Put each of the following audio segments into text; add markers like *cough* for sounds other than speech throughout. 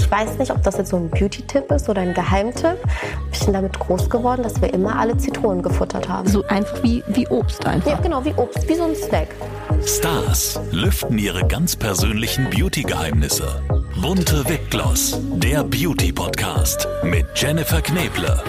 ich weiß nicht, ob das jetzt so ein Beauty-Tipp ist oder ein Geheimtipp. Ich bin damit groß geworden, dass wir immer alle Zitronen gefuttert haben. So einfach wie, wie Obst einfach. Ja, genau, wie Obst, wie so ein Snack. Stars lüften ihre ganz persönlichen Beauty-Geheimnisse. Bunte Wipgloss, der Beauty-Podcast mit Jennifer Kneble.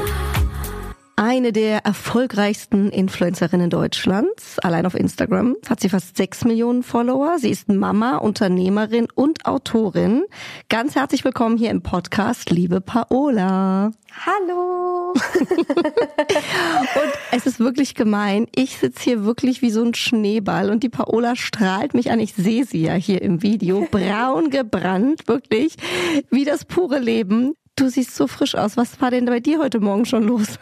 Eine der erfolgreichsten Influencerinnen Deutschlands, allein auf Instagram, hat sie fast sechs Millionen Follower. Sie ist Mama, Unternehmerin und Autorin. Ganz herzlich willkommen hier im Podcast, liebe Paola. Hallo. *laughs* und es ist wirklich gemein. Ich sitze hier wirklich wie so ein Schneeball und die Paola strahlt mich an. Ich sehe sie ja hier im Video. Braun gebrannt, wirklich wie das pure Leben. Du siehst so frisch aus. Was war denn bei dir heute Morgen schon los? *laughs*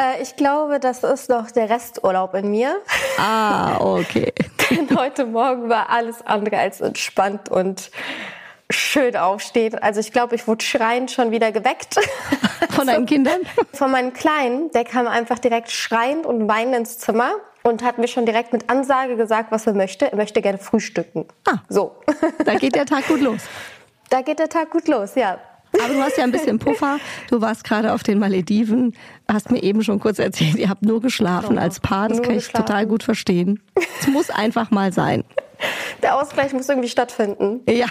Äh, ich glaube, das ist noch der Resturlaub in mir. Ah, okay. *laughs* Denn heute Morgen war alles andere als entspannt und schön aufstehen. Also ich glaube, ich wurde schreiend schon wieder geweckt. *laughs* Von deinen Kindern? Von meinem Kleinen. Der kam einfach direkt schreiend und weinend ins Zimmer und hat mir schon direkt mit Ansage gesagt, was er möchte. Er möchte gerne frühstücken. Ah, so. Da geht der Tag gut los. Da geht der Tag gut los, ja. Aber du hast ja ein bisschen Puffer. Du warst gerade auf den Malediven, hast mir eben schon kurz erzählt, ihr habt nur geschlafen oh, als Paar. Das kann ich geschlafen. total gut verstehen. Es muss einfach mal sein. *laughs* Der Ausgleich muss irgendwie stattfinden. Ja,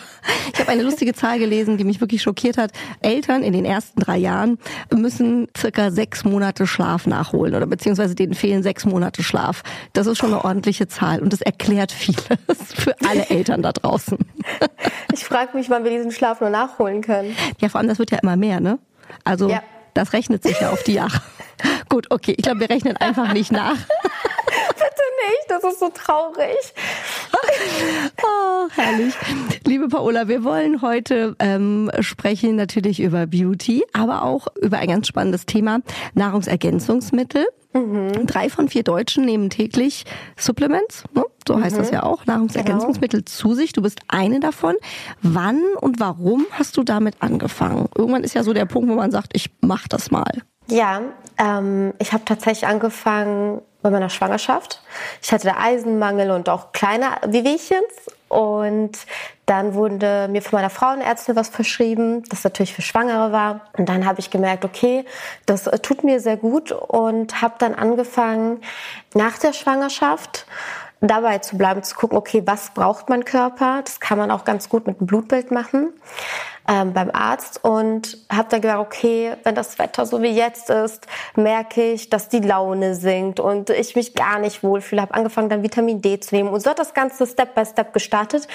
ich habe eine lustige Zahl gelesen, die mich wirklich schockiert hat. Eltern in den ersten drei Jahren müssen circa sechs Monate Schlaf nachholen oder beziehungsweise denen fehlen sechs Monate Schlaf. Das ist schon eine ordentliche Zahl und das erklärt vieles für alle Eltern da draußen. *laughs* Ich frage mich, wann wir diesen Schlaf nur nachholen können. Ja, vor allem, das wird ja immer mehr, ne? Also ja. das rechnet sich ja auf die Jahre. *laughs* Gut, okay, ich glaube, wir rechnen einfach nicht nach. Bitte nicht, das ist so traurig. *laughs* oh, herrlich. Liebe Paola, wir wollen heute ähm, sprechen natürlich über Beauty, aber auch über ein ganz spannendes Thema, Nahrungsergänzungsmittel. Mhm. Drei von vier Deutschen nehmen täglich Supplements, ne? so heißt mhm. das ja auch, Nahrungsergänzungsmittel genau. zu sich. Du bist eine davon. Wann und warum hast du damit angefangen? Irgendwann ist ja so der Punkt, wo man sagt, ich mach das mal. Ja, ähm, ich habe tatsächlich angefangen bei meiner Schwangerschaft. Ich hatte da Eisenmangel und auch kleine Wehwehchens. Und dann wurde mir von meiner Frauenärztin was verschrieben, das natürlich für Schwangere war. Und dann habe ich gemerkt, okay, das äh, tut mir sehr gut und habe dann angefangen, nach der Schwangerschaft dabei zu bleiben, zu gucken, okay, was braucht mein Körper? Das kann man auch ganz gut mit einem Blutbild machen ähm, beim Arzt und habe dann gedacht, okay, wenn das Wetter so wie jetzt ist, merke ich, dass die Laune sinkt und ich mich gar nicht wohlfühle. Habe angefangen, dann Vitamin D zu nehmen und so hat das Ganze Step by Step gestartet.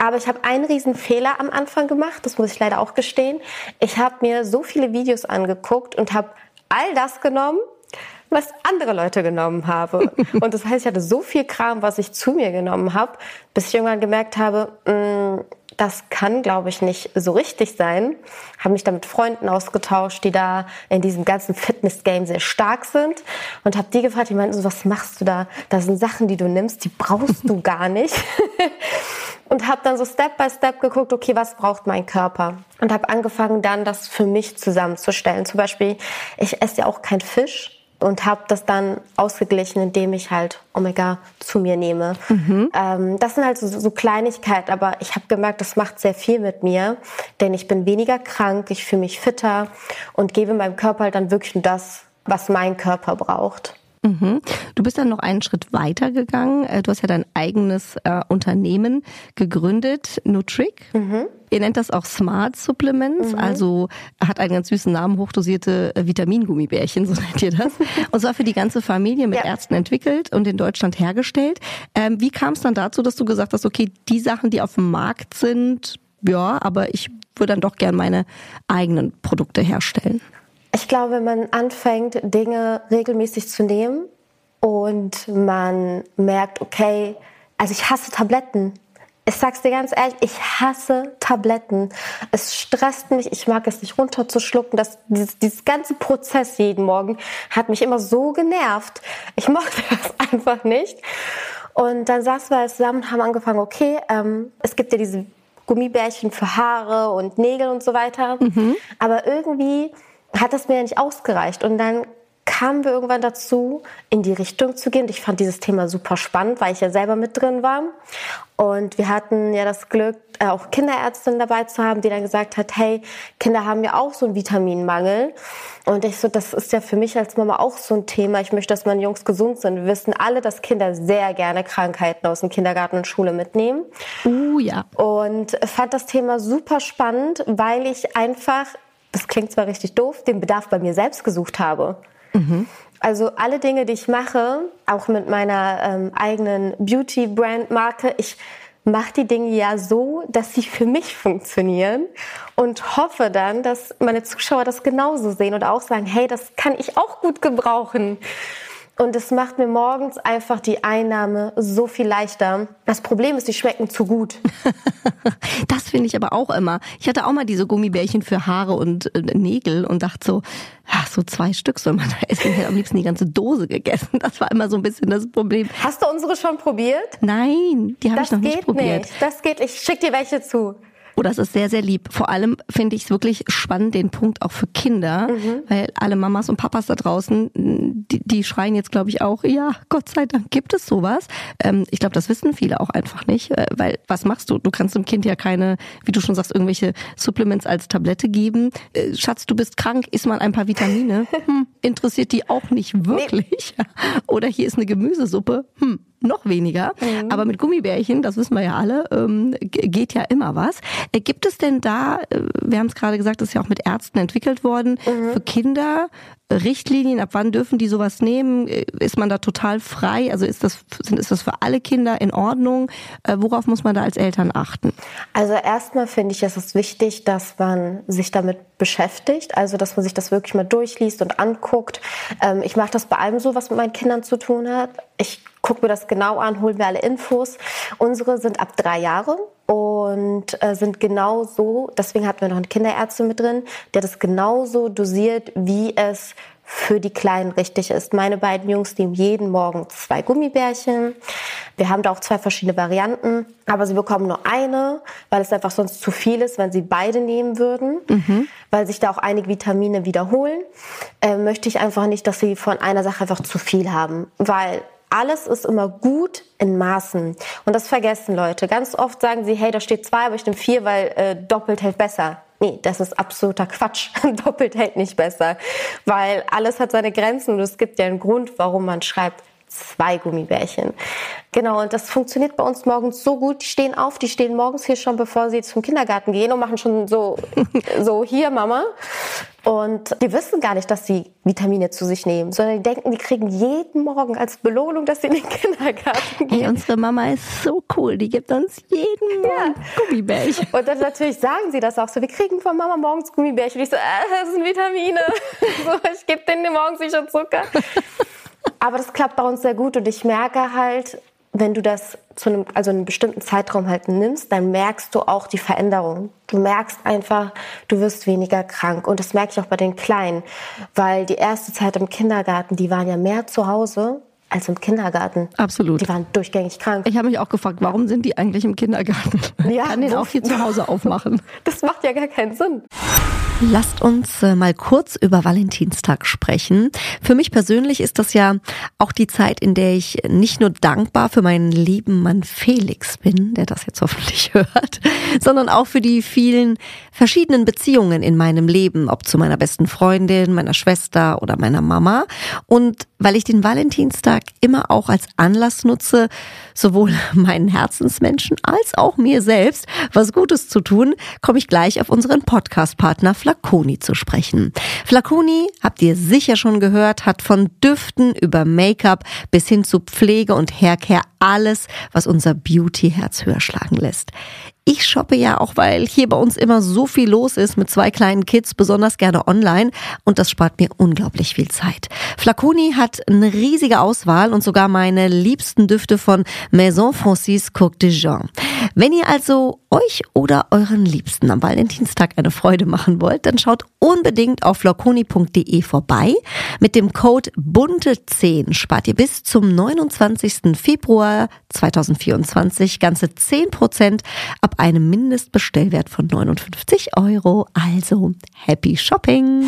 Aber ich habe einen riesen Fehler am Anfang gemacht, das muss ich leider auch gestehen. Ich habe mir so viele Videos angeguckt und habe all das genommen, was andere Leute genommen habe. *laughs* Und das heißt, ich hatte so viel Kram, was ich zu mir genommen habe, bis ich irgendwann gemerkt habe, mh, mm, das kann, glaube ich, nicht so richtig sein. Habe mich da mit Freunden ausgetauscht, die da in diesem ganzen Fitness-Game sehr stark sind und habe die gefragt, die meinten so, was machst du da? Das sind Sachen, die du nimmst, die brauchst du gar nicht. *laughs* und habe dann so Step by Step geguckt, okay, was braucht mein Körper? Und habe angefangen, dann das für mich zusammenzustellen. Zum Beispiel, ich esse ja auch kein Fisch und habe das dann ausgeglichen, indem ich halt Omega zu mir nehme. Mhm. Ähm, das sind halt so, so Kleinigkeiten, aber ich habe gemerkt, das macht sehr viel mit mir, denn ich bin weniger krank, ich fühle mich fitter und gebe meinem Körper halt dann wirklich das, was mein Körper braucht. Mhm. Du bist dann noch einen Schritt weiter gegangen. Äh, du hast ja dein eigenes äh, Unternehmen gegründet, Nutric. Mhm. Ihr nennt das auch Smart Supplements, mhm. also hat einen ganz süßen Namen, hochdosierte äh, Vitamingummibärchen, *laughs* so nennt ihr das. Und zwar für die ganze Familie mit ja. Ärzten entwickelt und in Deutschland hergestellt. Ähm, wie kam es dann dazu, dass du gesagt hast, okay, die Sachen, die auf dem Markt sind, ja, aber ich würde dann doch gern meine eigenen Produkte herstellen? Ich glaube, wenn man anfängt, Dinge regelmäßig zu nehmen und man merkt, okay, also ich hasse Tabletten. Ich sag's dir ganz ehrlich, ich hasse Tabletten. Es stresst mich, ich mag es nicht runterzuschlucken. Das, dieses, dieses ganze Prozess jeden Morgen hat mich immer so genervt. Ich mochte *laughs* das einfach nicht. Und dann saßen wir zusammen und haben angefangen, okay, ähm, es gibt ja diese Gummibärchen für Haare und Nägel und so weiter. Mhm. Aber irgendwie hat das mir nicht ausgereicht. Und dann kamen wir irgendwann dazu, in die Richtung zu gehen. Ich fand dieses Thema super spannend, weil ich ja selber mit drin war. Und wir hatten ja das Glück, äh, auch Kinderärztin dabei zu haben, die dann gesagt hat, hey, Kinder haben ja auch so einen Vitaminmangel. Und ich so, das ist ja für mich als Mama auch so ein Thema. Ich möchte, dass meine Jungs gesund sind. Wir wissen alle, dass Kinder sehr gerne Krankheiten aus dem Kindergarten und Schule mitnehmen. Uh, ja. Und fand das Thema super spannend, weil ich einfach, das klingt zwar richtig doof, den Bedarf bei mir selbst gesucht habe. Mhm. Also alle Dinge, die ich mache, auch mit meiner ähm, eigenen Beauty-Brand-Marke, ich mache die Dinge ja so, dass sie für mich funktionieren und hoffe dann, dass meine Zuschauer das genauso sehen und auch sagen, hey, das kann ich auch gut gebrauchen. Und es macht mir morgens einfach die Einnahme so viel leichter. Das Problem ist, die schmecken zu gut. *laughs* das finde ich aber auch immer. Ich hatte auch mal diese Gummibärchen für Haare und äh, Nägel und dachte so, ach, so zwei Stück soll man da essen. Ich hätte am liebsten die ganze Dose gegessen. Das war immer so ein bisschen das Problem. Hast du unsere schon probiert? Nein, die habe ich noch nicht probiert. Nicht. Das geht, ich schick dir welche zu. Oh, das ist sehr, sehr lieb. Vor allem finde ich es wirklich spannend, den Punkt auch für Kinder, mhm. weil alle Mamas und Papas da draußen, die, die schreien jetzt, glaube ich, auch, ja, Gott sei Dank gibt es sowas. Ähm, ich glaube, das wissen viele auch einfach nicht, äh, weil was machst du? Du kannst dem Kind ja keine, wie du schon sagst, irgendwelche Supplements als Tablette geben. Äh, Schatz, du bist krank, isst mal ein paar Vitamine. *laughs* Hm, interessiert die auch nicht wirklich. Nee. *laughs* Oder hier ist eine Gemüsesuppe. Hm, noch weniger. Mhm. Aber mit Gummibärchen, das wissen wir ja alle, ähm, geht ja immer was. Äh, gibt es denn da, äh, wir haben es gerade gesagt, das ist ja auch mit Ärzten entwickelt worden, mhm. für Kinder Richtlinien, ab wann dürfen die sowas nehmen? Äh, ist man da total frei? Also ist das, ist das für alle Kinder in Ordnung? Worauf muss man da als Eltern achten? Also erstmal finde ich, es ist wichtig, dass man sich damit beschäftigt, also dass man sich das wirklich mal durchliest und anguckt. Ähm, ich mache das bei allem so, was mit meinen Kindern zu tun hat. Ich gucke mir das genau an, holen mir alle Infos. Unsere sind ab drei Jahre und äh, sind genau so, deswegen hatten wir noch eine Kinderärztin mit drin, der das genauso dosiert, wie es für die Kleinen richtig ist. Meine beiden Jungs nehmen jeden Morgen zwei Gummibärchen. Wir haben da auch zwei verschiedene Varianten, aber sie bekommen nur eine, weil es einfach sonst zu viel ist, wenn sie beide nehmen würden, mhm. weil sich da auch einige Vitamine wiederholen. Äh, möchte ich einfach nicht, dass sie von einer Sache einfach zu viel haben, weil alles ist immer gut in Maßen. Und das vergessen Leute. Ganz oft sagen sie, hey, da steht zwei, aber ich nehme vier, weil äh, doppelt hält besser. Nee, das ist absoluter Quatsch. *laughs* doppelt hält nicht besser. Weil alles hat seine Grenzen und es gibt ja einen Grund, warum man schreibt zwei Gummibärchen. Genau, und das funktioniert bei uns morgens so gut. Die stehen auf, die stehen morgens hier schon, bevor sie zum Kindergarten gehen und machen schon so, *laughs* so hier, Mama. Und die wissen gar nicht, dass sie Vitamine zu sich nehmen, sondern die denken, die kriegen jeden Morgen als Belohnung, dass sie in den *laughs* Kindergarten gehen. Hey, unsere Mama ist so cool, die gibt uns jeden Morgen ja. Gummibärchen. Und dann natürlich sagen sie das auch so, wir kriegen von Mama morgens Gummibärchen. Und ich so, äh, das sind Vitamine. *laughs* so, ich gebe denen morgens sicher Zucker. Aber das klappt bei uns sehr gut und ich merke halt, wenn du das zu einem, also einen bestimmten Zeitraum halt nimmst, dann merkst du auch die Veränderung. Du merkst einfach, du wirst weniger krank. Und das merke ich auch bei den Kleinen, weil die erste Zeit im Kindergarten, die waren ja mehr zu Hause als im Kindergarten. Absolut. Die waren durchgängig krank. Ich habe mich auch gefragt, warum sind die eigentlich im Kindergarten? *laughs* Ja, kann den auch hier zu Hause aufmachen. *laughs* Das macht ja gar keinen Sinn. Lasst uns äh, mal kurz über Valentinstag sprechen. Für mich persönlich ist das ja auch die Zeit, in der ich nicht nur dankbar für meinen lieben Mann Felix bin, der das jetzt hoffentlich *laughs* hört, sondern auch für die vielen verschiedenen Beziehungen in meinem Leben, ob zu meiner besten Freundin, meiner Schwester oder meiner Mama. Und weil ich den Valentinstag immer auch als Anlass nutze, sowohl *laughs* meinen Herzensmenschen als auch mir selbst was Gutes zu tun, komme ich gleich auf unseren Podcast-Partner Flaconi zu sprechen. Flaconi, habt ihr sicher schon gehört, hat von Düften über Make-up bis hin zu Pflege und Haircare alles, was unser Beauty-Herz höher schlagen lässt. Ich shoppe ja auch, weil hier bei uns immer so viel los ist mit zwei kleinen Kids, besonders gerne online und das spart mir unglaublich viel Zeit. Flaconi hat eine riesige Auswahl und sogar meine liebsten Düfte von Maison Francis Coq de Jean. Wenn ihr also euch oder euren Liebsten am Valentinstag eine Freude machen wollt, dann schaut unbedingt auf flaconi.de vorbei. Mit dem Code BUNTE10 spart ihr bis zum 29. Februar 2024 ganze 10% ab einem Mindestbestellwert von 59 Euro. Also happy shopping!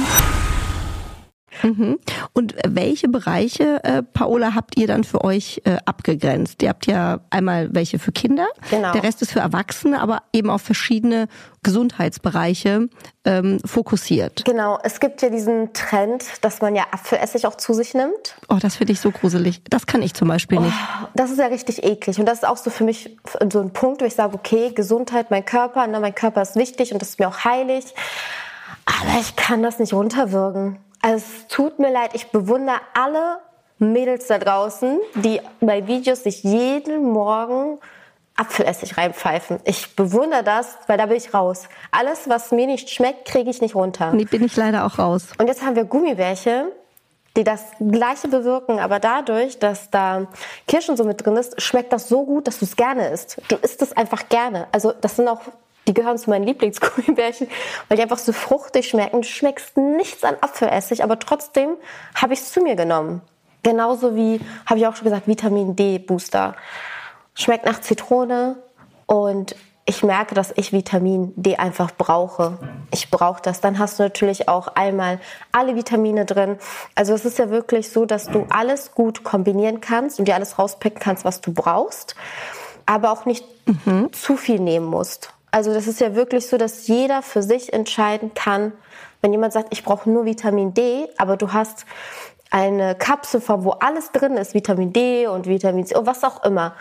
Mhm. Und welche Bereiche, äh, Paola, habt ihr dann für euch äh, abgegrenzt? Ihr habt ja einmal welche für Kinder, Genau. der Rest ist für Erwachsene, aber eben auf verschiedene Gesundheitsbereiche ähm, fokussiert. Genau, es gibt ja diesen Trend, dass man ja Apfelessig auch zu sich nimmt. Oh, das finde ich so gruselig. Das kann ich zum Beispiel nicht. Das ist ja richtig eklig. Und das ist auch so für mich so ein Punkt, wo ich sage, okay, Gesundheit, mein Körper, ne, mein Körper ist wichtig und das ist mir auch heilig. Aber ich kann das nicht runterwürgen. Also es tut mir leid, ich bewundere alle Mädels da draußen, die bei Videos sich jeden Morgen Apfelessig reinpfeifen. Ich bewundere das, weil da bin ich raus. Alles, was mir nicht schmeckt, kriege ich nicht runter. Nee, bin ich leider auch raus. Und jetzt haben wir Gummibärchen, die das Gleiche bewirken, aber dadurch, dass da Kirschen so mit drin ist, schmeckt das so gut, dass du es gerne isst. Du isst es einfach gerne. Also das sind auch, die gehören zu meinen Lieblingsgummibärchen, weil die einfach so fruchtig schmecken. Du schmeckst nichts an Apfelessig, aber trotzdem habe ich es zu mir genommen. Genauso wie, habe ich auch schon gesagt, Vitamin D Booster. Schmeckt nach Zitrone und ich merke, dass ich Vitamin D einfach brauche. Ich brauche das. Dann hast du natürlich auch einmal alle Vitamine drin. Also es ist ja wirklich so, dass du alles gut kombinieren kannst und dir alles rauspicken kannst, was du brauchst, aber auch nicht zu viel nehmen musst. Also das ist ja wirklich so, dass jeder für sich entscheiden kann, wenn jemand sagt, ich brauche nur Vitamin D, aber du hast eine Kapsel, wo alles drin ist, Vitamin D und Vitamin C und was auch immer,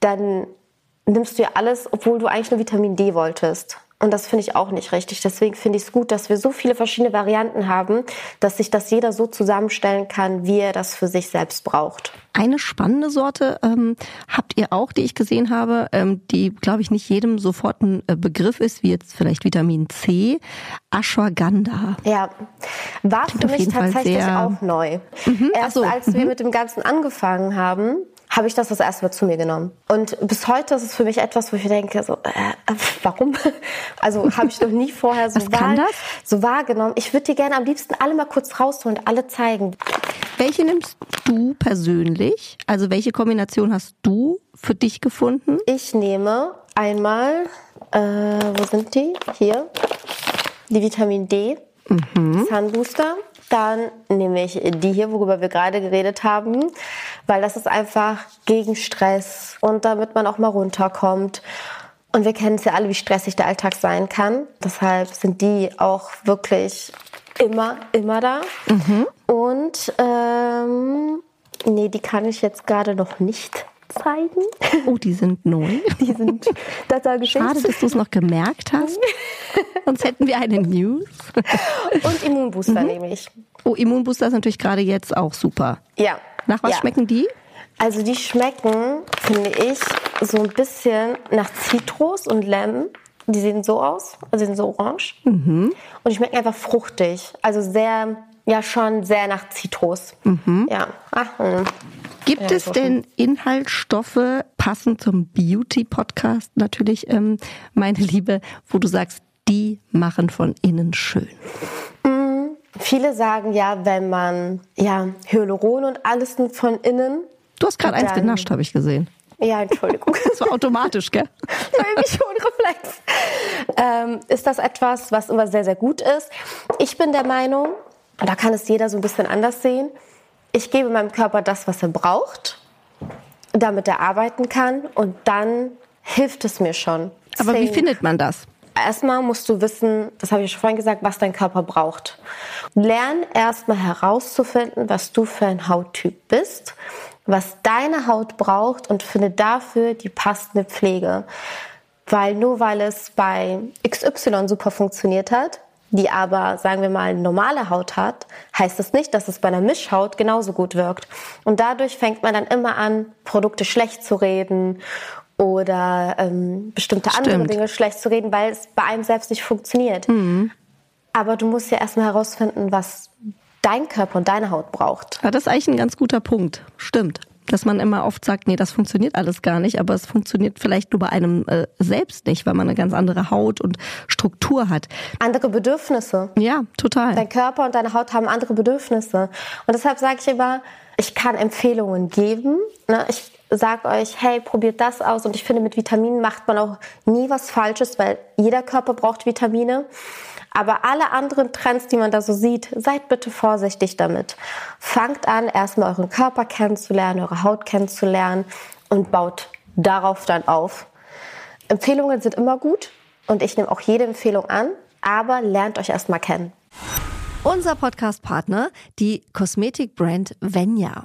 dann nimmst du ja alles, obwohl du eigentlich nur Vitamin D wolltest. Und das finde ich auch nicht richtig. Deswegen finde ich es gut, dass wir so viele verschiedene Varianten haben, dass sich das jeder so zusammenstellen kann, wie er das für sich selbst braucht. Eine spannende Sorte ähm, habt ihr auch, die ich gesehen habe, ähm, die, glaube ich, nicht jedem sofort ein äh, Begriff ist, wie jetzt vielleicht Vitamin C, Ashwagandha. Ja, war Klingt für mich tatsächlich sehr- Mhm. auch neu. Erst so, als wir mit dem Ganzen angefangen haben, habe ich das das erste Mal zu mir genommen. Und bis heute ist es für mich etwas, wo ich denke, so, äh, warum? *laughs* Also habe ich noch nie vorher so, das? so wahrgenommen. Ich würde dir gerne am liebsten alle mal kurz rausholen und alle zeigen. Welche nimmst du persönlich? Also welche Kombination hast du für dich gefunden? Ich nehme einmal, äh, wo sind die? Hier. Die Vitamin D Sun Booster. Dann nehme ich die hier, worüber wir gerade geredet haben, weil das ist einfach gegen Stress und damit man auch mal runterkommt. Und wir kennen es ja alle, wie stressig der Alltag sein kann. Deshalb sind die auch wirklich immer, immer da. Und ähm, nee, die kann ich jetzt gerade noch nicht zeigen. Oh, die sind neu. *laughs* Die sind, das ich Schade, dass du es noch gemerkt hast. *laughs* Sonst hätten wir eine News. Und Immunbooster nehme ich. Oh, Immunbooster ist natürlich gerade jetzt auch super. Ja. Nach was ja. schmecken die? Also die schmecken, finde ich, so ein bisschen nach Zitrus und Lemon. Die sehen so aus, also sind so orange. Und die schmecken einfach fruchtig. Also sehr, ja schon sehr nach Zitrus. Ja. Ach, mm. Gibt Ja, es denn Inhaltsstoffe, passend zum Beauty-Podcast natürlich, ähm, meine Liebe, wo du sagst, die machen von innen schön? Viele sagen ja, wenn man ja Hyaluron und alles von innen. Du hast gerade eins genascht, habe ich gesehen. Ja, Entschuldigung. *laughs* Das war automatisch, gell? *laughs* irgendwie schon Reflex. Ähm, ist das etwas, was immer sehr, sehr gut ist? Ich bin der Meinung, und da kann es jeder so ein bisschen anders sehen, ich gebe meinem Körper das, was er braucht, damit er arbeiten kann und dann hilft es mir schon. Aber wie Deswegen- findet man das? Erstmal musst du wissen, das habe ich schon vorhin gesagt, was dein Körper braucht. Lern erstmal herauszufinden, was du für ein Hauttyp bist, was deine Haut braucht und finde dafür die passende Pflege. Weil nur weil es bei XY super funktioniert hat, die aber, sagen wir mal, normale Haut hat, heißt es nicht, dass es bei einer Mischhaut genauso gut wirkt. Und dadurch fängt man dann immer an, Produkte schlecht zu reden oder ähm, bestimmte andere Stimmt. Dinge schlecht zu reden, weil es bei einem selbst nicht funktioniert. Aber du musst ja erstmal herausfinden, was dein Körper und deine Haut braucht. Ja, das ist eigentlich ein ganz guter Punkt. Stimmt. Dass man immer oft sagt, nee, das funktioniert alles gar nicht, aber es funktioniert vielleicht nur bei einem äh, selbst nicht, weil man eine ganz andere Haut und Struktur hat. Andere Bedürfnisse. Ja, total. Dein Körper und deine Haut haben andere Bedürfnisse. Und deshalb sage ich immer, ich kann Empfehlungen geben. Ne? Ich sage euch, hey, probiert das aus. Und ich finde, mit Vitaminen macht man auch nie was Falsches, weil jeder Körper braucht Vitamine. Aber alle anderen Trends, die man da so sieht, seid bitte vorsichtig damit. Fangt an, erstmal euren Körper kennenzulernen, eure Haut kennenzulernen und baut darauf dann auf. Empfehlungen sind immer gut und ich nehme auch jede Empfehlung an, aber lernt euch erstmal kennen. Unser Podcast-Partner, die Kosmetikbrand Venya.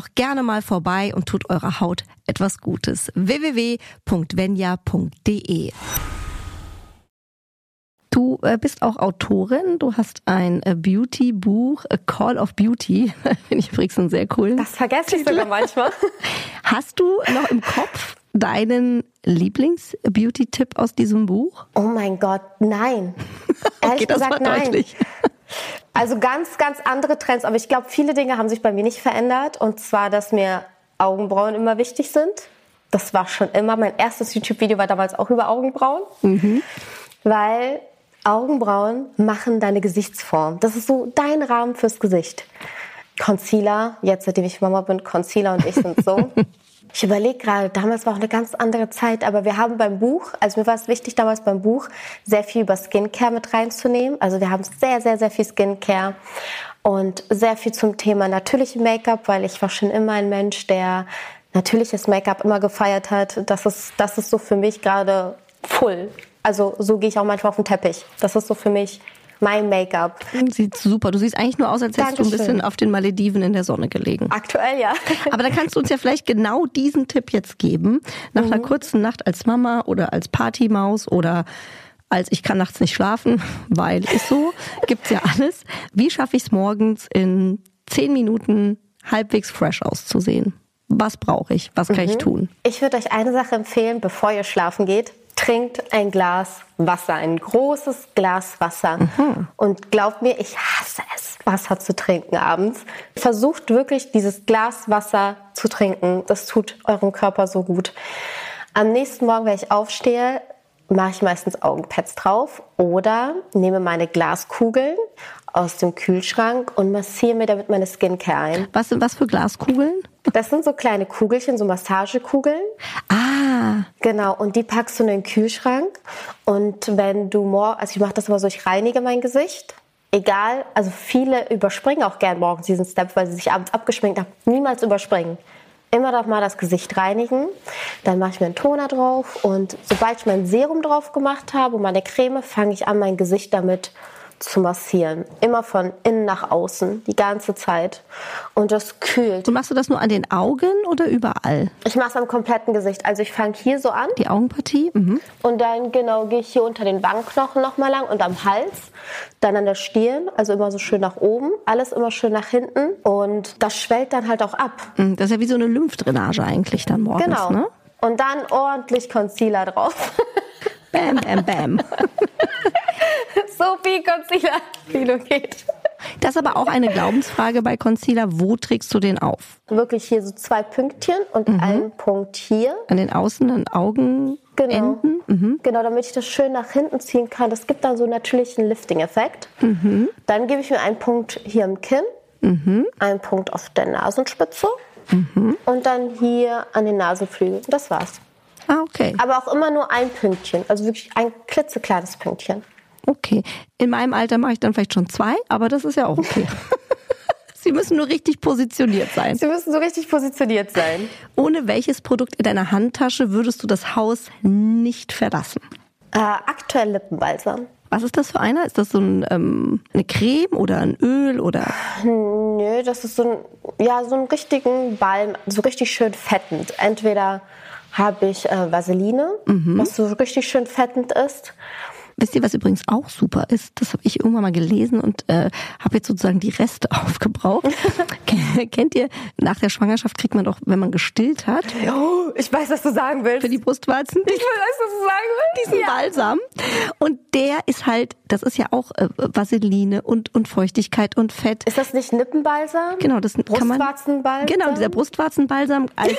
gerne mal vorbei und tut eurer Haut etwas Gutes. www.venya.de Du äh, bist auch Autorin. Du hast ein äh, Beauty-Buch, A Call of Beauty. *laughs* Finde ich übrigens einen sehr coolen. Das vergesse ich sogar manchmal. *laughs* Hast du noch im Kopf deinen Lieblings-Beauty-Tipp aus diesem Buch? Oh mein Gott, nein. *laughs* Ehrlich okay, das gesagt, war nein. deutlich. Also ganz, ganz andere Trends, aber ich glaube, viele Dinge haben sich bei mir nicht verändert. Und zwar, dass mir Augenbrauen immer wichtig sind. Das war schon immer. Mein erstes YouTube-Video war damals auch über Augenbrauen. Weil Augenbrauen machen deine Gesichtsform. Das ist so dein Rahmen fürs Gesicht. Concealer, jetzt seitdem ich Mama bin, Concealer und ich sind so. *laughs* Ich überlege gerade, damals war auch eine ganz andere Zeit, aber wir haben beim Buch, also mir war es wichtig damals beim Buch, sehr viel über Skincare mit reinzunehmen. Also wir haben sehr, sehr, sehr viel Skincare und sehr viel zum Thema natürliche Make-up, weil ich war schon immer ein Mensch, der natürliches Make-up immer gefeiert hat. Das ist, das ist so für mich gerade full. Also so gehe ich auch manchmal auf den Teppich. Das ist so für mich mein Make-up. Sieht super. Du siehst eigentlich nur aus, als hättest du ein bisschen auf den Malediven in der Sonne gelegen. Aktuell ja. *laughs* Aber dann kannst du uns ja vielleicht genau diesen Tipp jetzt geben. Nach Mhm. einer kurzen Nacht als Mama oder als Partymaus oder als ich kann nachts nicht schlafen, *laughs* weil ist so, gibt's ja alles. Wie schaffe ich es morgens in zehn Minuten halbwegs fresh auszusehen? Was brauche ich? Was kann ich tun? Ich würde euch eine Sache empfehlen, bevor ihr schlafen geht. Trinkt ein Glas Wasser, ein großes Glas Wasser. Und glaubt mir, ich hasse es, Wasser zu trinken abends. Versucht wirklich dieses Glas Wasser zu trinken. Das tut eurem Körper so gut. Am nächsten Morgen, wenn ich aufstehe, mache ich meistens Augenpads drauf oder nehme meine Glaskugeln aus dem Kühlschrank und massiere mir damit meine Skincare ein. Was sind was für Glaskugeln? Das sind so kleine Kugelchen, so Massagekugeln. Ah, Genau, und die packst du in den Kühlschrank. Und wenn du morgen, also ich mache das immer so, ich reinige mein Gesicht. Egal, also viele überspringen auch gern morgens diesen Step, weil sie sich abends abgeschminkt haben. Niemals überspringen. Immer doch mal das Gesicht reinigen. Dann mache ich mir einen Toner drauf. Und sobald ich mein Serum drauf gemacht habe und meine Creme, fange ich an, mein Gesicht damit zu massieren. Immer von innen nach außen, die ganze Zeit. Und das kühlt. und machst du das nur an den Augen oder überall? Ich mache es am kompletten Gesicht. Also ich fange hier so an. Die Augenpartie? Mhm. Und dann genau gehe ich hier unter den Wangenknochen nochmal lang und am Hals. Dann an der Stirn, also immer so schön nach oben. Alles immer schön nach hinten. Und das schwellt dann halt auch ab. Mhm, Das ist ja wie so eine Lymphdrainage eigentlich dann morgens, Genau. ne? Und dann ordentlich Concealer drauf. Bam, bam, bam. *laughs* *laughs* so viel Concealer, wie nur geht. Das ist aber auch eine Glaubensfrage bei Concealer. Wo trägst du den auf? Wirklich hier so zwei Pünktchen und ein Punkt hier. An den Außen, an Augenenden? Genau. Genau, damit ich das schön nach hinten ziehen kann. Das gibt dann so natürlich einen Lifting-Effekt. Dann gebe ich mir einen Punkt hier im Kinn, einen Punkt auf der Nasenspitze und dann hier an den Nasenflügeln. Das war's. Ah, okay. Aber auch immer nur ein Pünktchen, also wirklich ein klitzekleines Pünktchen. Okay. In meinem Alter mache ich dann vielleicht schon zwei, aber das ist ja auch okay. *laughs* Sie müssen nur richtig positioniert sein. Sie müssen so richtig positioniert sein. Ohne welches Produkt in deiner Handtasche würdest du das Haus nicht verlassen? Äh, aktuell Lippenbalsam. Was ist das für einer? Ist das so ein, ähm, eine Creme oder ein Öl oder? Nö, das ist so ein, ja, so einen richtigen Balm, so richtig schön fettend. Entweder habe ich äh, Vaseline, mhm. was so richtig schön fettend ist. Wisst ihr, was übrigens auch super ist? Das habe ich irgendwann mal gelesen und äh, habe jetzt sozusagen die Reste *laughs* aufgebraucht. *laughs* Kennt ihr, nach der Schwangerschaft kriegt man doch, wenn man gestillt hat. Oh, ich weiß, was du sagen willst. Für die Brustwarzen. Ich weiß, was du sagen willst. Diesen ja. Balsam. Und der ist halt, das ist ja auch äh, Vaseline und, und Feuchtigkeit und Fett. Ist das nicht Nippenbalsam? Genau, das kann man. Brustwarzenbalsam? Genau, dieser Brustwarzenbalsam *laughs* als.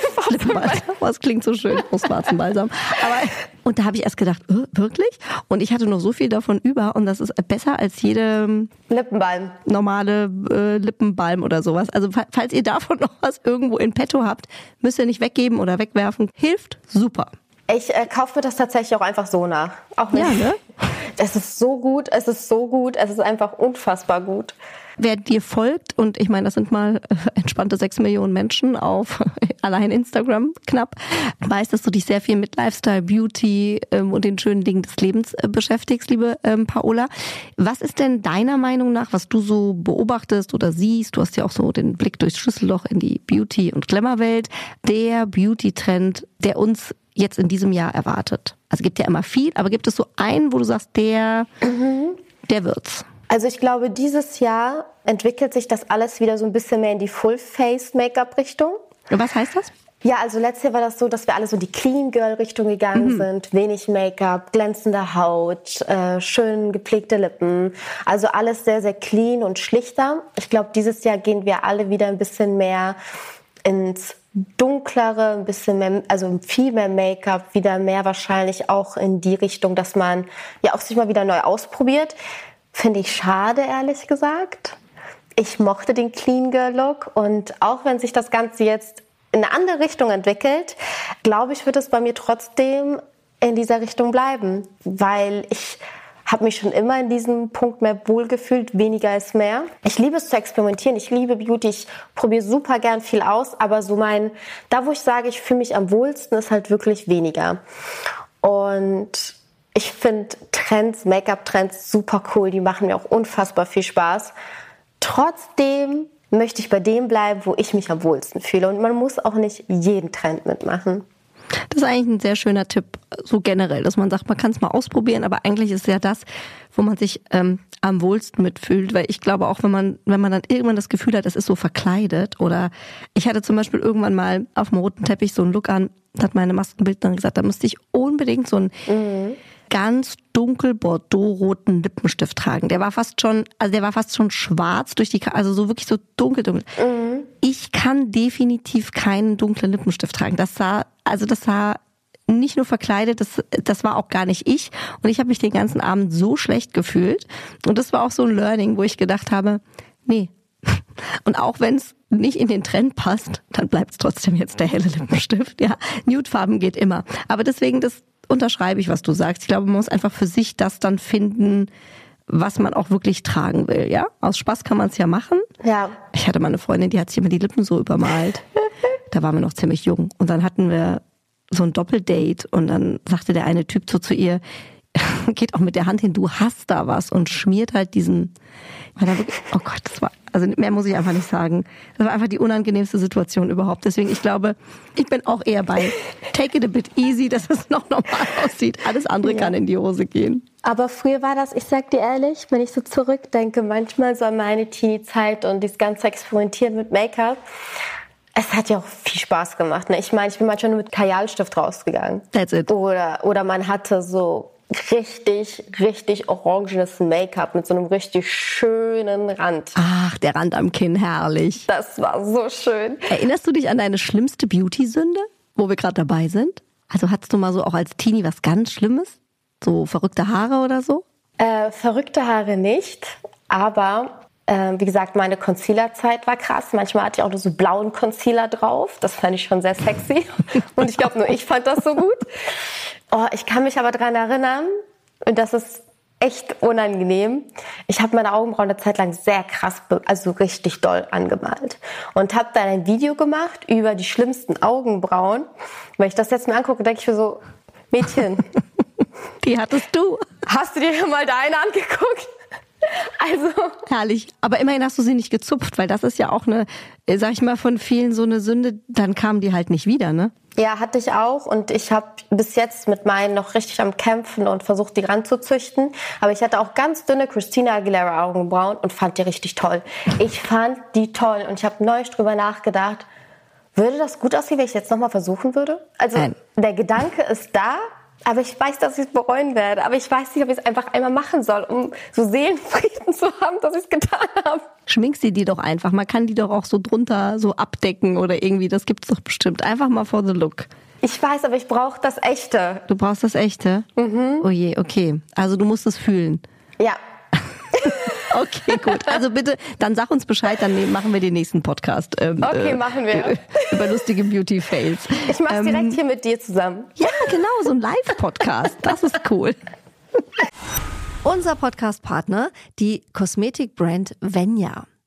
Oh, das klingt so schön, Brustwarzenbalsam. Aber, und da habe ich erst gedacht, äh, wirklich? Und ich hatte noch so viel davon über und das ist besser als jede ähm, Lippenbalm. normale äh, Lippenbalm oder sowas. Also falls ihr davon *laughs* noch was irgendwo in petto habt, müsst ihr nicht weggeben oder wegwerfen. Hilft super. Ich äh, kaufe mir das tatsächlich auch einfach so nach. Auch nicht. Ja, ne? *laughs* Es ist so gut, es ist so gut, es ist einfach unfassbar gut. Wer dir folgt, und ich meine, das sind mal äh, entspannte sechs Millionen Menschen auf *laughs* allein Instagram knapp, weiß, dass du dich sehr viel mit Lifestyle, Beauty ähm, und den schönen Dingen des Lebens äh, beschäftigst, liebe ähm, Paola. Was ist denn deiner Meinung nach, was du so beobachtest oder siehst? Du hast ja auch so den Blick durchs Schlüsselloch in die Beauty- und Glamour-Welt. Der Beauty-Trend, der uns jetzt in diesem Jahr erwartet? Also gibt ja immer viel, aber gibt es so einen, wo du sagst, der, mhm. der wird's? Also ich glaube, dieses Jahr entwickelt sich das alles wieder so ein bisschen mehr in die Full-Face-Make-up-Richtung. Was heißt das? Ja, also letztes Jahr war das so, dass wir alle so in die Clean Girl Richtung gegangen mhm. sind. Wenig Make-up, glänzende Haut, äh, schön gepflegte Lippen. Also alles sehr, sehr clean und schlichter. Ich glaube, dieses Jahr gehen wir alle wieder ein bisschen mehr ins dunklere, ein bisschen mehr, also viel mehr Make-up, wieder mehr wahrscheinlich auch in die Richtung, dass man ja auch sich mal wieder neu ausprobiert. Finde ich schade, ehrlich gesagt. Ich mochte den Clean Girl Look und auch wenn sich das Ganze jetzt in eine andere Richtung entwickelt, glaube ich, wird es bei mir trotzdem in dieser Richtung bleiben, weil ich habe mich schon immer in diesem Punkt mehr wohlgefühlt, weniger ist mehr. Ich liebe es zu experimentieren, ich liebe Beauty, ich probiere super gern viel aus, aber so mein, da wo ich sage, ich fühle mich am wohlsten, ist halt wirklich weniger. Und ich finde Trends, Make-up-Trends super cool, die machen mir auch unfassbar viel Spaß. Trotzdem möchte ich bei dem bleiben, wo ich mich am wohlsten fühle. Und man muss auch nicht jeden Trend mitmachen. Das ist eigentlich ein sehr schöner Tipp, so generell, dass man sagt, man kann es mal ausprobieren, aber eigentlich ist ja das, wo man sich ähm, am wohlsten mitfühlt, weil ich glaube auch, wenn man, wenn man dann irgendwann das Gefühl hat, es ist so verkleidet oder ich hatte zum Beispiel irgendwann mal auf dem roten Teppich so einen Look an, hat meine Maskenbildnerin gesagt, da müsste ich unbedingt so ein mhm ganz dunkel bordeaux-roten Lippenstift tragen. Der war fast schon, also der war fast schon schwarz durch die, also so wirklich so dunkel, dunkel. Mhm. Ich kann definitiv keinen dunklen Lippenstift tragen. Das sah, also das sah nicht nur verkleidet, das, das war auch gar nicht ich. Und ich habe mich den ganzen Abend so schlecht gefühlt. Und das war auch so ein Learning, wo ich gedacht habe, nee. *laughs* Und auch wenn es nicht in den Trend passt, dann bleibt es trotzdem jetzt der helle Lippenstift. Ja, Nudefarben geht immer. Aber deswegen, das, unterschreibe ich, was du sagst. Ich glaube, man muss einfach für sich das dann finden, was man auch wirklich tragen will, ja? Aus Spaß kann man es ja machen. Ja. Ich hatte mal eine Freundin, die hat sich immer die Lippen so übermalt. *laughs* da waren wir noch ziemlich jung. Und dann hatten wir so ein Doppeldate und dann sagte der eine Typ so zu ihr, *laughs* geht auch mit der Hand hin, du hast da was und schmiert halt diesen, wirklich, oh Gott, das war, also mehr muss ich einfach nicht sagen. Das war einfach die unangenehmste Situation überhaupt. Deswegen, ich glaube, ich bin auch eher bei take it a bit easy, dass es noch normal aussieht. Alles andere ja. kann in die Hose gehen. Aber früher war das, ich sag dir ehrlich, wenn ich so zurückdenke, manchmal so an meine Teenie-Zeit und dieses ganze Experimentieren mit Make-up, es hat ja auch viel Spaß gemacht. Ne? Ich meine, ich bin manchmal nur mit Kajalstift rausgegangen. That's it. Oder, oder man hatte so richtig, richtig orangenes Make-up mit so einem richtig schönen Rand. Ach, der Rand am Kinn, herrlich. Das war so schön. Erinnerst du dich an deine schlimmste Beauty-Sünde, wo wir gerade dabei sind? Also hattest du mal so auch als Teenie was ganz Schlimmes? So verrückte Haare oder so? Äh, verrückte Haare nicht, aber äh, wie gesagt, meine Concealer-Zeit war krass. Manchmal hatte ich auch nur so blauen Concealer drauf. Das fand ich schon sehr sexy. *laughs* Und ich glaube, nur ich fand das so gut. Oh, ich kann mich aber daran erinnern, und das ist echt unangenehm. Ich habe meine Augenbrauen eine Zeit lang sehr krass, also richtig doll angemalt. Und habe dann ein Video gemacht über die schlimmsten Augenbrauen. Wenn ich das jetzt mir angucke, denke ich mir so, Mädchen. *laughs* Die hattest du. Hast du dir mal deine angeguckt? Also. Herrlich. Aber immerhin hast du sie nicht gezupft, weil das ist ja auch eine, äh, sag ich mal, von vielen so eine Sünde, dann kamen die halt nicht wieder, ne? Ja, hatte ich auch und ich habe bis jetzt mit meinen noch richtig am Kämpfen und versucht, die ranzuzüchten. Aber ich hatte auch ganz dünne Christina Aguilera Augenbrauen und fand die richtig toll. Ich fand die toll und ich habe neu drüber nachgedacht, würde das gut aussehen, wenn ich jetzt nochmal versuchen würde? Also Nein. der Gedanke ist da, aber ich weiß, dass ich es bereuen werde. Aber ich weiß nicht, ob ich es einfach einmal machen soll, um so Seelenfrieden zu haben, dass ich es getan habe. Schmink sie die doch einfach. Man kann die doch auch so drunter so abdecken oder irgendwie. Das gibt's doch bestimmt. Einfach mal for the look. Ich weiß, aber ich brauche das Echte. Du brauchst das Echte? Mhm. Oh je, okay. Also du musst es fühlen. Ja. *laughs* Okay, gut. Also bitte, dann sag uns Bescheid, dann machen wir den nächsten Podcast. Ähm, okay, äh, machen wir. Über lustige Beauty-Fails. Ich mach's ähm, direkt hier mit dir zusammen. Ja, genau, so ein Live-Podcast. Das ist cool. Unser Podcast-Partner, die Kosmetikbrand Venya.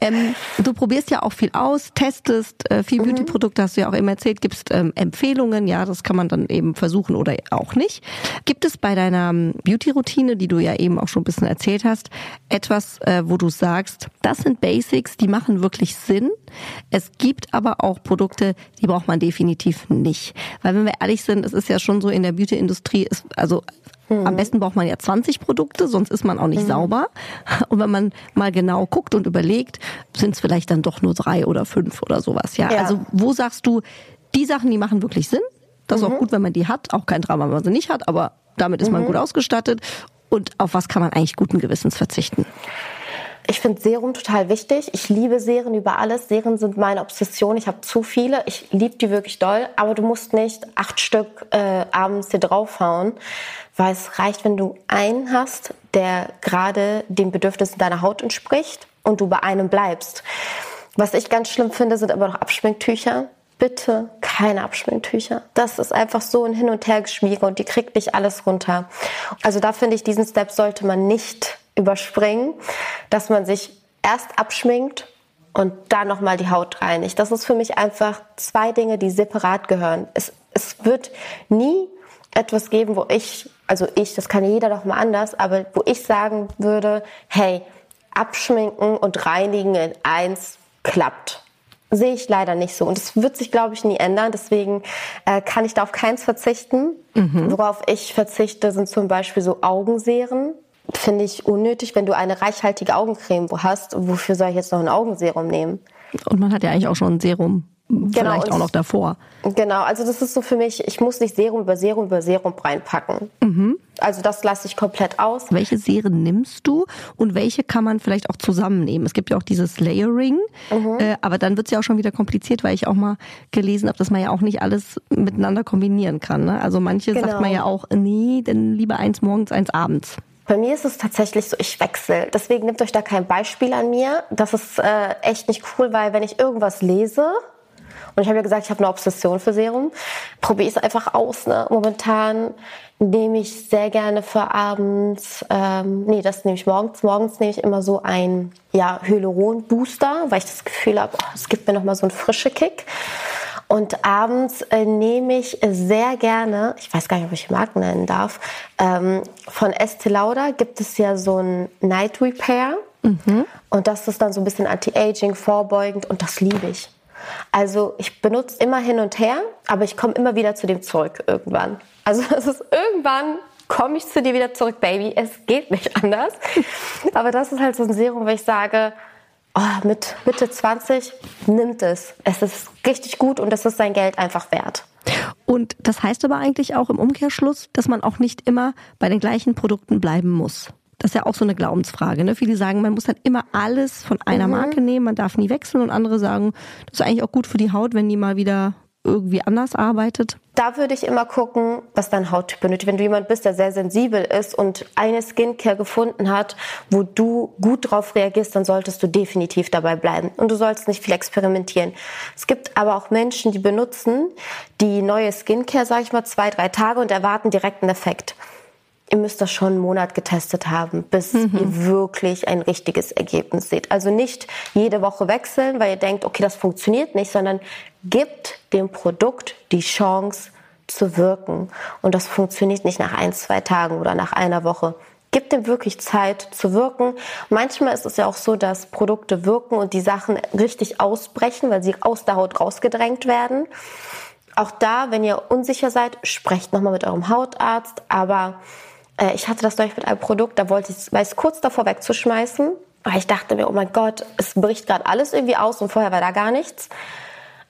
ähm, du probierst ja auch viel aus, testest äh, viel mhm. Beauty-Produkte, hast du ja auch immer erzählt, gibst ähm, Empfehlungen, ja, das kann man dann eben versuchen oder auch nicht. Gibt es bei deiner ähm, Beauty-Routine, die du ja eben auch schon ein bisschen erzählt hast, etwas, äh, wo du sagst, das sind Basics, die machen wirklich Sinn. Es gibt aber auch Produkte, die braucht man definitiv nicht. Weil wenn wir ehrlich sind, es ist ja schon so in der Beauty-Industrie, also Mhm. Am besten braucht man ja 20 Produkte, sonst ist man auch nicht mhm. sauber. *laughs* Und wenn man mal genau guckt und überlegt, sind es vielleicht dann doch nur drei oder fünf oder sowas. Ja? ja. Also wo sagst du, die Sachen, die machen wirklich Sinn? Das ist mhm. auch gut, wenn man die hat. Auch kein Drama, wenn man sie nicht hat, aber damit ist man mhm. gut ausgestattet. Und auf was kann man eigentlich guten Gewissens verzichten? Ich finde Serum total wichtig. Ich liebe Serien über alles. Serien sind meine Obsession. Ich habe zu viele. Ich liebe die wirklich doll. Aber du musst nicht acht Stück äh, abends dir draufhauen, weil es reicht, wenn du einen hast, der gerade den Bedürfnissen deiner Haut entspricht und du bei einem bleibst. Was ich ganz schlimm finde, sind aber noch Abschminktücher. Bitte keine Abschminktücher. Das ist einfach so ein Hin- und Hergeschmiege und die kriegt nicht alles runter. Also da finde ich, diesen Step sollte man nicht überspringen, dass man sich erst abschminkt und dann nochmal die Haut reinigt. Das ist für mich einfach zwei Dinge, die separat gehören. Es, es wird nie etwas geben, wo ich, also ich, das kann jeder doch mal anders, aber wo ich sagen würde, hey, abschminken und reinigen in eins klappt. Sehe ich leider nicht so. Und es wird sich, glaube ich, nie ändern. Deswegen äh, kann ich da auf keins verzichten. Mhm. Worauf ich verzichte, sind zum Beispiel so Augenserien finde ich unnötig, wenn du eine reichhaltige Augencreme hast. Wofür soll ich jetzt noch ein Augenserum nehmen? Und man hat ja eigentlich auch schon ein Serum. Genau, vielleicht auch noch davor. Genau, also das ist so für mich, ich muss nicht Serum über Serum über Serum reinpacken. Mhm. Also das lasse ich komplett aus. Welche Serien nimmst du und welche kann man vielleicht auch zusammennehmen? Es gibt ja auch dieses Layering, mhm. äh, aber dann wird es ja auch schon wieder kompliziert, weil ich auch mal gelesen habe, dass man ja auch nicht alles miteinander kombinieren kann. Ne? Also manche genau. sagt man ja auch, nee, denn lieber eins morgens, eins abends. Bei mir ist es tatsächlich so, ich wechsle. Deswegen nehmt euch da kein Beispiel an mir. Das ist äh, echt nicht cool, weil wenn ich irgendwas lese, und ich habe ja gesagt, ich habe eine Obsession für Serum, probiere ich es einfach aus. Ne? Momentan nehme ich sehr gerne für abends, ähm, nee, das nehme ich morgens. Morgens nehme ich immer so ein ja, Hyaluron-Booster, weil ich das Gefühl habe, oh, es oh, gibt mir nochmal so einen frischen Kick. Und abends äh, nehme ich sehr gerne, ich weiß gar nicht, ob ich Marken nennen darf, ähm, von Estee Lauder gibt es ja so ein Night Repair. Mhm. Und das ist dann so ein bisschen anti-aging, vorbeugend und das liebe ich. Also ich benutze immer hin und her, aber ich komme immer wieder zu dem zurück irgendwann. Also *laughs* es ist irgendwann komme ich zu dir wieder zurück, Baby. Es geht nicht *laughs* anders. Aber das ist halt so ein Serum, wo ich sage, oh, mit Mitte 20 nimmt es. Es ist richtig gut und es ist sein Geld einfach wert. Und das heißt aber eigentlich auch im Umkehrschluss, dass man auch nicht immer bei den gleichen Produkten bleiben muss. Das ist ja auch so eine Glaubensfrage. Ne? Viele sagen, man muss dann immer alles von einer mhm. Marke nehmen, man darf nie wechseln und andere sagen, das ist eigentlich auch gut für die Haut, wenn die mal wieder irgendwie anders arbeitet? Da würde ich immer gucken, was dein Hauttyp benötigt. Wenn du jemand bist, der sehr sensibel ist und eine Skincare gefunden hat, wo du gut drauf reagierst, dann solltest du definitiv dabei bleiben. Und du sollst nicht viel experimentieren. Es gibt aber auch Menschen, die benutzen die neue Skincare, sage ich mal, zwei, drei Tage und erwarten direkten Effekt ihr müsst das schon einen Monat getestet haben, bis mhm. ihr wirklich ein richtiges Ergebnis seht. Also nicht jede Woche wechseln, weil ihr denkt, okay, das funktioniert nicht, sondern gibt dem Produkt die Chance zu wirken. Und das funktioniert nicht nach ein, zwei Tagen oder nach einer Woche. Gibt dem wirklich Zeit zu wirken. Manchmal ist es ja auch so, dass Produkte wirken und die Sachen richtig ausbrechen, weil sie aus der Haut rausgedrängt werden. Auch da, wenn ihr unsicher seid, sprecht nochmal mit eurem Hautarzt. Aber äh, ich hatte das neulich mit einem Produkt, da wollte ich, ich kurz davor wegzuschmeißen, weil ich dachte mir, oh mein Gott, es bricht gerade alles irgendwie aus und vorher war da gar nichts.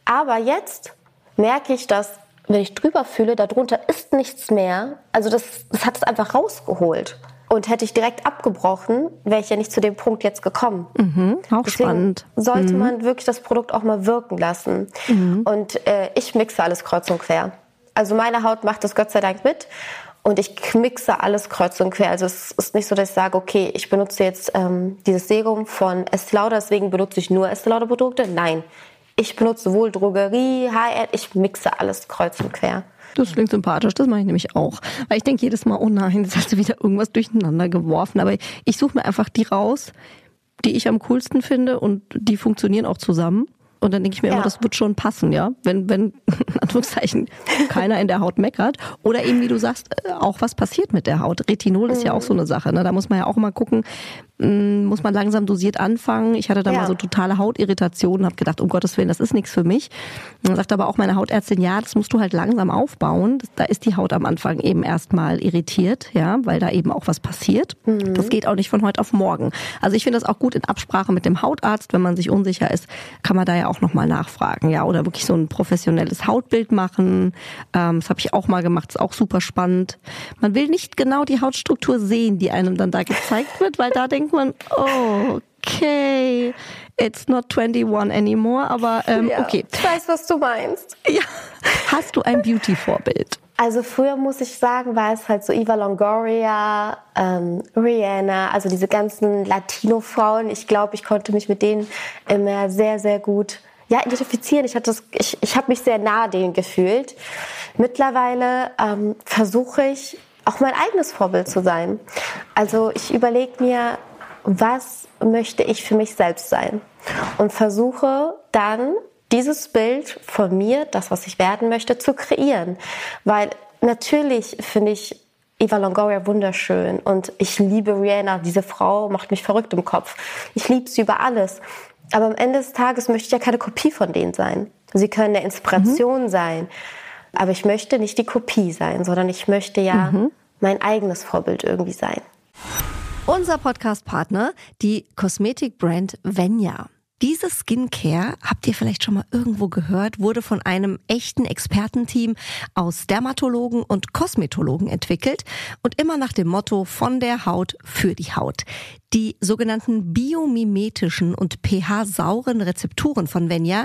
Aber jetzt merke ich, dass wenn ich drüber fühle, darunter ist nichts mehr. Also das, das hat es einfach rausgeholt. Und hätte ich direkt abgebrochen, wäre ich ja nicht zu dem Punkt jetzt gekommen. Mhm, auch Deswegen spannend. Sollte mhm. man wirklich das Produkt auch mal wirken lassen. Mhm. Und äh, ich mixe alles kreuz und quer. Also meine Haut macht das Gott sei Dank mit. Und ich mixe alles kreuz und quer. Also es ist nicht so, dass ich sage, okay, ich benutze jetzt ähm, dieses Serum von Estee Lauder, deswegen benutze ich nur Estee Lauder Produkte. Nein, ich benutze sowohl Drogerie, HR, ich mixe alles kreuz und quer. Das klingt sympathisch, das mache ich nämlich auch. Weil ich denke jedes Mal, oh nein, *laughs* jetzt hast du wieder irgendwas durcheinander geworfen. Aber ich suche mir einfach die raus, die ich am coolsten finde und die funktionieren auch zusammen. Und dann denke ich mir ja. immer, das wird schon passen, ja. Wenn, wenn, *laughs* in Anführungszeichen, keiner in der Haut meckert. Oder eben, wie du sagst, äh, auch was passiert mit der Haut. Retinol ist ja auch so eine Sache. Ne? Da muss man ja auch mal gucken, muss man langsam dosiert anfangen. Ich hatte da ja. mal so totale Hautirritationen, habe gedacht, um Gottes Willen, das ist nichts für mich. Und dann sagt aber auch meine Hautärztin, ja, das musst du halt langsam aufbauen. Da ist die Haut am Anfang eben erstmal irritiert, ja, weil da eben auch was passiert. Mhm. Das geht auch nicht von heute auf morgen. Also ich finde das auch gut in Absprache mit dem Hautarzt, wenn man sich unsicher ist, kann man da ja auch nochmal nachfragen, ja, oder wirklich so ein professionelles Hautbild machen. Ähm, das habe ich auch mal gemacht, ist auch super spannend. Man will nicht genau die Hautstruktur sehen, die einem dann da gezeigt wird, weil da *laughs* denkt man, oh, okay, it's not 21 anymore, aber ähm, ja, okay. Ich weiß, was du meinst. Ja. Hast du ein Beauty-Vorbild? Also früher muss ich sagen, war es halt so Eva Longoria, ähm, Rihanna, also diese ganzen Latino-Frauen. Ich glaube, ich konnte mich mit denen immer sehr, sehr gut ja, identifizieren. Ich, hatte das, ich, ich habe mich sehr nah denen gefühlt. Mittlerweile ähm, versuche ich auch mein eigenes Vorbild zu sein. Also ich überlege mir, was möchte ich für mich selbst sein und versuche dann dieses Bild von mir, das, was ich werden möchte, zu kreieren. Weil natürlich finde ich Eva Longoria wunderschön und ich liebe Rihanna. Diese Frau macht mich verrückt im Kopf. Ich liebe sie über alles. Aber am Ende des Tages möchte ich ja keine Kopie von denen sein. Sie können eine Inspiration mhm. sein. Aber ich möchte nicht die Kopie sein, sondern ich möchte ja mhm. mein eigenes Vorbild irgendwie sein. Unser Podcast-Partner, die Kosmetikbrand Venya. Diese Skincare, habt ihr vielleicht schon mal irgendwo gehört, wurde von einem echten Expertenteam aus Dermatologen und Kosmetologen entwickelt und immer nach dem Motto von der Haut für die Haut. Die sogenannten biomimetischen und pH-sauren Rezepturen von Venya,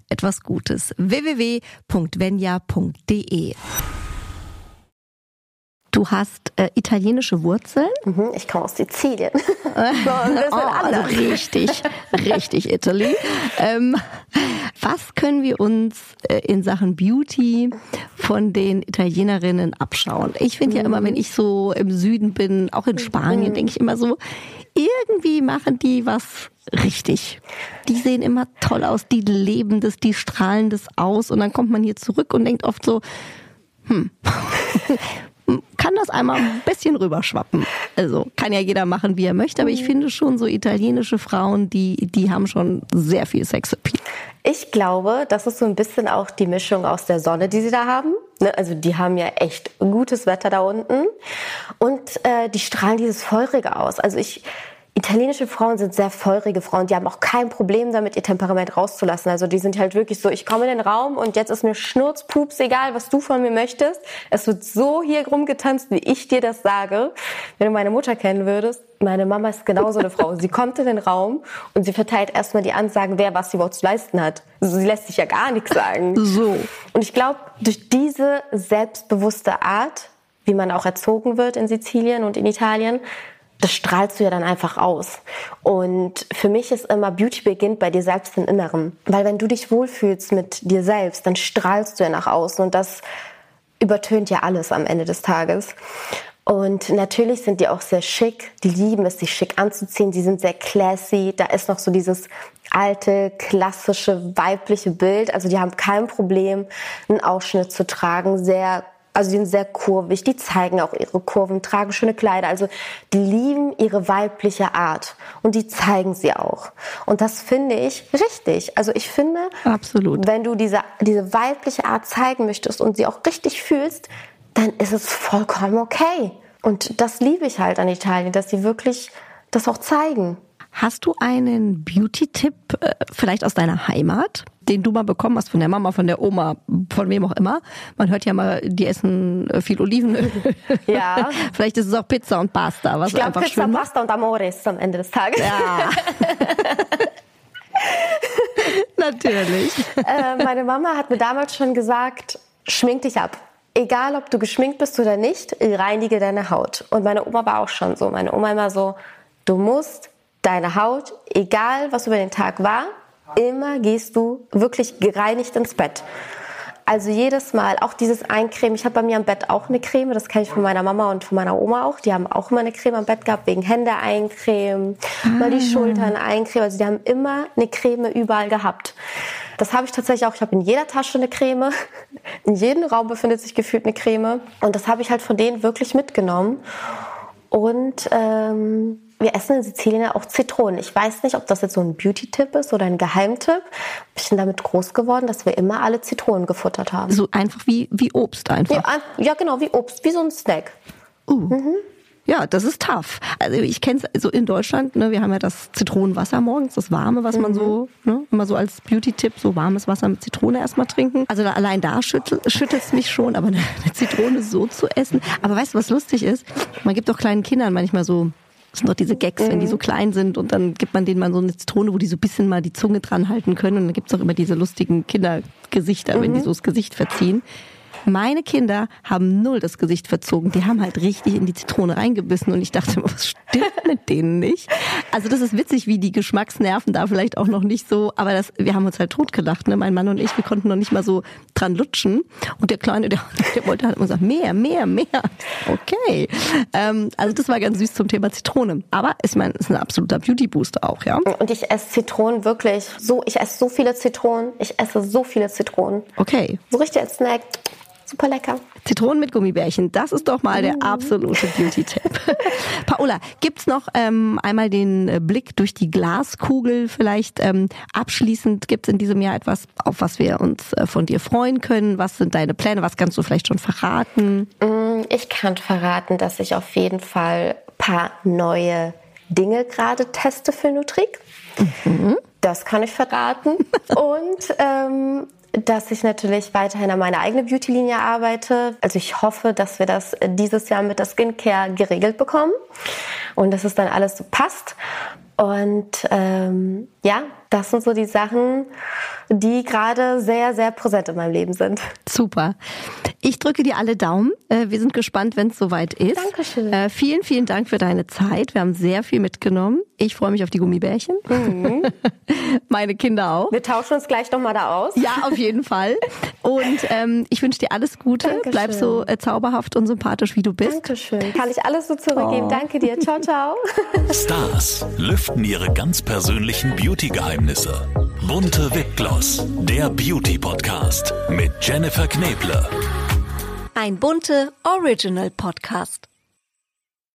etwas Gutes. www.venya.de Du hast äh, italienische Wurzeln. Mhm, ich komme aus Sizilien. *laughs* so, oh, also richtig, richtig Italy. Ähm, was können wir uns äh, in Sachen Beauty von den Italienerinnen abschauen? Ich finde mhm. ja immer, wenn ich so im Süden bin, auch in Spanien, mhm. denke ich immer so, irgendwie machen die was richtig. Die sehen immer toll aus, die leben das, die strahlen das aus und dann kommt man hier zurück und denkt oft so, hm, *laughs* kann das einmal ein bisschen rüberschwappen. Also kann ja jeder machen, wie er möchte, aber ich finde schon so italienische Frauen, die, die haben schon sehr viel Sexappeal. Ich glaube, das ist so ein bisschen auch die Mischung aus der Sonne, die sie da haben. Ne, also die haben ja echt gutes Wetter da unten und äh, die strahlen dieses Feurige aus. Also ich Italienische Frauen sind sehr feurige Frauen, die haben auch kein Problem damit, ihr Temperament rauszulassen. Also die sind halt wirklich so, ich komme in den Raum und jetzt ist mir Schnurzpups egal, was du von mir möchtest. Es wird so hier rumgetanzt, wie ich dir das sage. Wenn du meine Mutter kennen würdest, meine Mama ist genauso eine Frau. Sie kommt in den Raum und sie verteilt erstmal die Ansagen, wer was sie überhaupt zu leisten hat. Also sie lässt sich ja gar nichts sagen. So. Und ich glaube, durch diese selbstbewusste Art, wie man auch erzogen wird in Sizilien und in Italien, das strahlst du ja dann einfach aus. Und für mich ist immer, Beauty beginnt bei dir selbst im Inneren. Weil wenn du dich wohlfühlst mit dir selbst, dann strahlst du ja nach außen und das übertönt ja alles am Ende des Tages. Und natürlich sind die auch sehr schick. Die lieben es, sich schick anzuziehen. Die sind sehr classy. Da ist noch so dieses alte, klassische, weibliche Bild. Also die haben kein Problem, einen Ausschnitt zu tragen. Sehr also die sind sehr kurvig, die zeigen auch ihre Kurven, tragen schöne Kleider. Also die lieben ihre weibliche Art und die zeigen sie auch. Und das finde ich richtig. Also ich finde, Absolut. wenn du diese, diese weibliche Art zeigen möchtest und sie auch richtig fühlst, dann ist es vollkommen okay. Und das liebe ich halt an Italien, dass sie wirklich das auch zeigen. Hast du einen Beauty-Tipp äh, vielleicht aus deiner Heimat, den du mal bekommen hast von der Mama, von der Oma, von wem auch immer? Man hört ja mal, die essen äh, viel Olivenöl. Ja. *laughs* vielleicht ist es auch Pizza und Pasta, was ich glaub, einfach Pizza. Pasta und Amore ist am Ende des Tages. Ja. *laughs* Natürlich. Äh, meine Mama hat mir damals schon gesagt, schmink dich ab. Egal, ob du geschminkt bist oder nicht, reinige deine Haut. Und meine Oma war auch schon so. Meine Oma immer so, du musst deine Haut, egal was über den Tag war, immer gehst du wirklich gereinigt ins Bett. Also jedes Mal, auch dieses Eincremen. Ich habe bei mir am Bett auch eine Creme, das kenne ich von meiner Mama und von meiner Oma auch. Die haben auch immer eine Creme am Bett gehabt, wegen Hände eincremen, mal die Schultern eincremen. Also die haben immer eine Creme überall gehabt. Das habe ich tatsächlich auch. Ich habe in jeder Tasche eine Creme. *laughs* In jedem Raum befindet sich gefühlt eine Creme. Und das habe ich halt von denen wirklich mitgenommen. Und ähm, wir essen in Sizilien ja auch Zitronen. Ich weiß nicht, ob das jetzt so ein Beauty-Tipp ist oder ein Geheimtipp. Ich bin damit groß geworden, dass wir immer alle Zitronen gefuttert haben. So einfach wie, wie Obst einfach. Ja, ja genau, wie Obst, wie so ein Snack. Uh. Mhm. Ja, das ist tough. Also ich kenne es so in Deutschland, ne, wir haben ja das Zitronenwasser morgens, das warme, was mhm. man so, ne, immer so als Beauty-Tipp, so warmes Wasser mit Zitrone erstmal trinken. Also da, allein da schüttelt es mich schon, aber eine, eine Zitrone so zu essen. Aber weißt du, was lustig ist? Man gibt doch kleinen Kindern manchmal so das sind doch diese Gags, wenn die so klein sind und dann gibt man denen mal so eine Zitrone, wo die so ein bisschen mal die Zunge dran halten können und dann gibt's auch immer diese lustigen Kindergesichter, mhm. wenn die so das Gesicht verziehen. Meine Kinder haben null das Gesicht verzogen. Die haben halt richtig in die Zitrone reingebissen und ich dachte, was stimmt mit denen nicht? Also das ist witzig, wie die Geschmacksnerven da vielleicht auch noch nicht so, aber das, wir haben uns halt totgelacht, ne? Mein Mann und ich, wir konnten noch nicht mal so dran lutschen. Und der Kleine, der, der wollte halt immer sagen, mehr, mehr, mehr. Okay. Ähm, also das war ganz süß zum Thema Zitrone. Aber ich meine, es ist ein absoluter Beauty-Booster auch, ja. Und ich esse Zitronen wirklich so, ich esse so viele Zitronen. Ich esse so viele Zitronen. Okay. So richtig als Snack. Super lecker. Zitronen mit Gummibärchen, das ist doch mal der mm. absolute Beauty-Tipp. *laughs* Paola, gibt's noch ähm, einmal den äh, Blick durch die Glaskugel vielleicht ähm, abschließend? Gibt's in diesem Jahr etwas, auf was wir uns äh, von dir freuen können? Was sind deine Pläne? Was kannst du vielleicht schon verraten? Mm, ich kann verraten, dass ich auf jeden Fall paar neue Dinge gerade teste für Nutrik. Mhm. Das kann ich verraten. *laughs* Und ähm, dass ich natürlich weiterhin an meiner eigenen Beauty-Linie arbeite. Also ich hoffe, dass wir das dieses Jahr mit der Skincare geregelt bekommen und dass es dann alles so passt. Und ähm, ja, das sind so die Sachen, die gerade sehr, sehr präsent in meinem Leben sind. Super. Ich drücke dir alle Daumen. Äh, wir sind gespannt, wenn es soweit ist. Dankeschön. Äh, vielen, vielen Dank für deine Zeit. Wir haben sehr viel mitgenommen. Ich freue mich auf die Gummibärchen. Mhm. *laughs* Meine Kinder auch. Wir tauschen uns gleich nochmal da aus. Ja, auf jeden Fall. Und ähm, ich wünsche dir alles Gute. Dankeschön. Bleib so äh, zauberhaft und sympathisch, wie du bist. Dankeschön. Kann ich alles so zurückgeben. Oh. Danke dir. Ciao, ciao. Stars lüften ihre ganz persönlichen Beauty-Geheimnisse. Bunte Wipgloss, der Beauty-Podcast mit Jennifer Kneble. Ein bunte Original Podcast.